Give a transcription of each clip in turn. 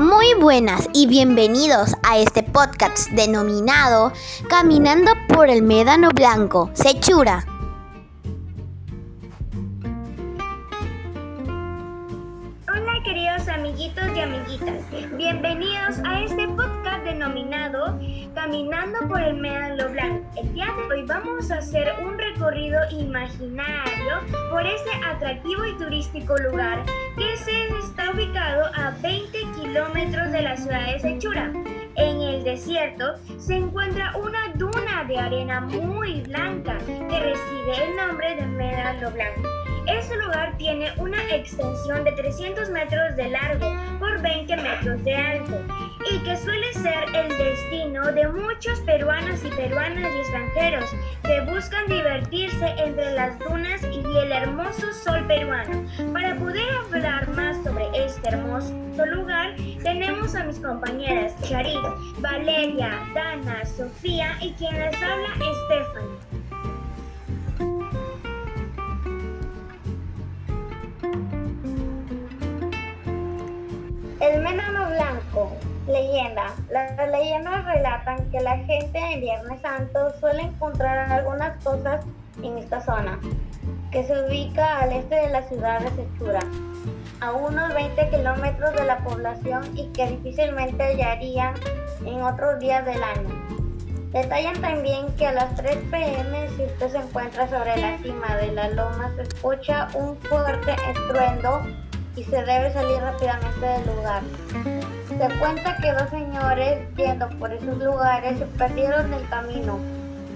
Muy buenas y bienvenidos a este podcast denominado Caminando por el Médano Blanco, Sechura. Hola queridos amiguitos y amiguitas, bienvenidos a este podcast denominado Caminando por el Médano Blanco. El día de hoy vamos a hacer un recorrido imaginario por este atractivo y turístico lugar que se está ubicado a 20 kilómetros de la ciudad de Sechura. En el desierto se encuentra una duna de arena muy blanca que recibe el nombre de Médano Blanco. Este lugar tiene una extensión de 300 metros de largo por 20 metros de alto y que suele ser el destino de muchos peruanos y peruanas y extranjeros que buscan divertirse entre las dunas y el hermoso sol peruano. Para poder hablar más sobre este hermoso lugar, tenemos a mis compañeras Charit, Valeria, Dana, Sofía y quien les habla, Stephanie. El Médano Blanco. Leyenda. Las leyendas relatan que la gente en Viernes Santo suele encontrar algunas cosas en esta zona, que se ubica al este de la ciudad de Sechura, a unos 20 kilómetros de la población y que difícilmente hallarían en otros días del año. Detallan también que a las 3 pm, si usted se encuentra sobre la cima de la loma, se escucha un fuerte estruendo y se debe salir rápidamente del lugar. Se cuenta que dos señores yendo por esos lugares se perdieron el camino.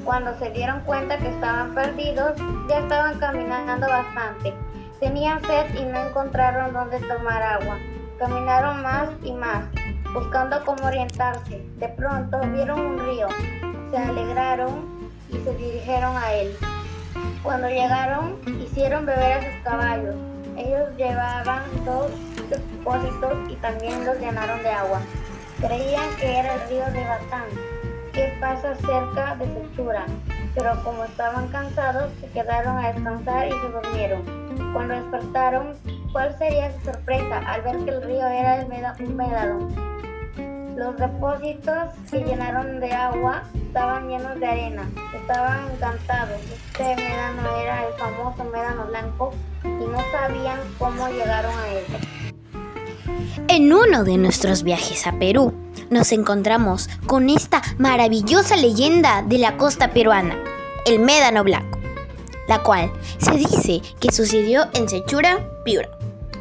Cuando se dieron cuenta que estaban perdidos, ya estaban caminando bastante. Tenían sed y no encontraron dónde tomar agua. Caminaron más y más, buscando cómo orientarse. De pronto vieron un río, se alegraron y se dirigieron a él. Cuando llegaron, hicieron beber a sus caballos. Ellos llevaban dos depósitos y también los llenaron de agua. Creían que era el río de Batán, que pasa cerca de Sechura, pero como estaban cansados, se quedaron a descansar y se durmieron. Cuando despertaron, ¿cuál sería su sorpresa al ver que el río era el? Los depósitos que llenaron de agua estaban llenos de arena. Estaban encantados. Este médano era el famoso médano blanco y no sabían cómo llegaron a él. En uno de nuestros viajes a Perú, nos encontramos con esta maravillosa leyenda de la costa peruana, el Médano Blanco, la cual se dice que sucedió en Sechura, Piura.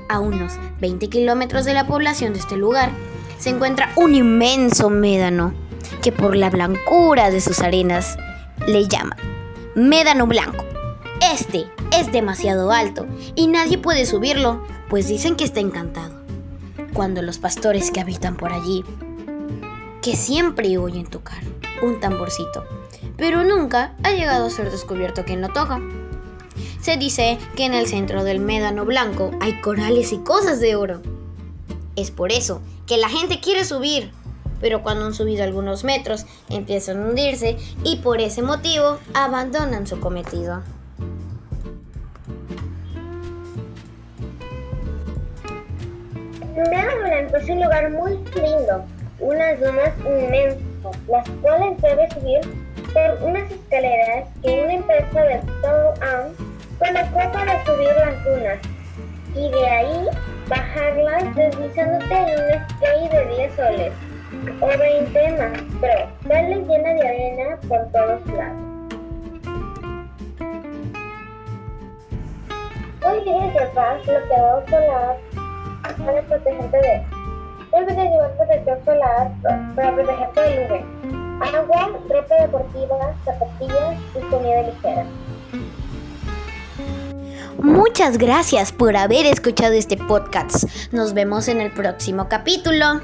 A unos 20 kilómetros de la población de este lugar se encuentra un inmenso médano que por la blancura de sus arenas le llaman Médano Blanco. Este es demasiado alto y nadie puede subirlo, pues dicen que está encantado. Cuando los pastores que habitan por allí, que siempre oyen tocar un tamborcito, pero nunca ha llegado a ser descubierto quien lo toca. Se dice que en el centro del médano blanco hay corales y cosas de oro. Es por eso que la gente quiere subir, pero cuando han subido algunos metros empiezan a hundirse y por ese motivo abandonan su cometido. Médano Blanco es un lugar muy lindo, unas dunas inmensas, las cuales debe subir por unas escaleras que una empresa de Tow Am colocó para subir las dunas y de ahí bajarlas deslizándote en un skate de 10 soles o 20 más, pero sale llena de arena por todos lados. Hoy día que paz bloqueado solar para protegerte de Debes de llevar protector solar para protegerte del UV. Agua, ropa deportiva, zapatillas y comida ligera. Muchas gracias por haber escuchado este podcast. Nos vemos en el próximo capítulo.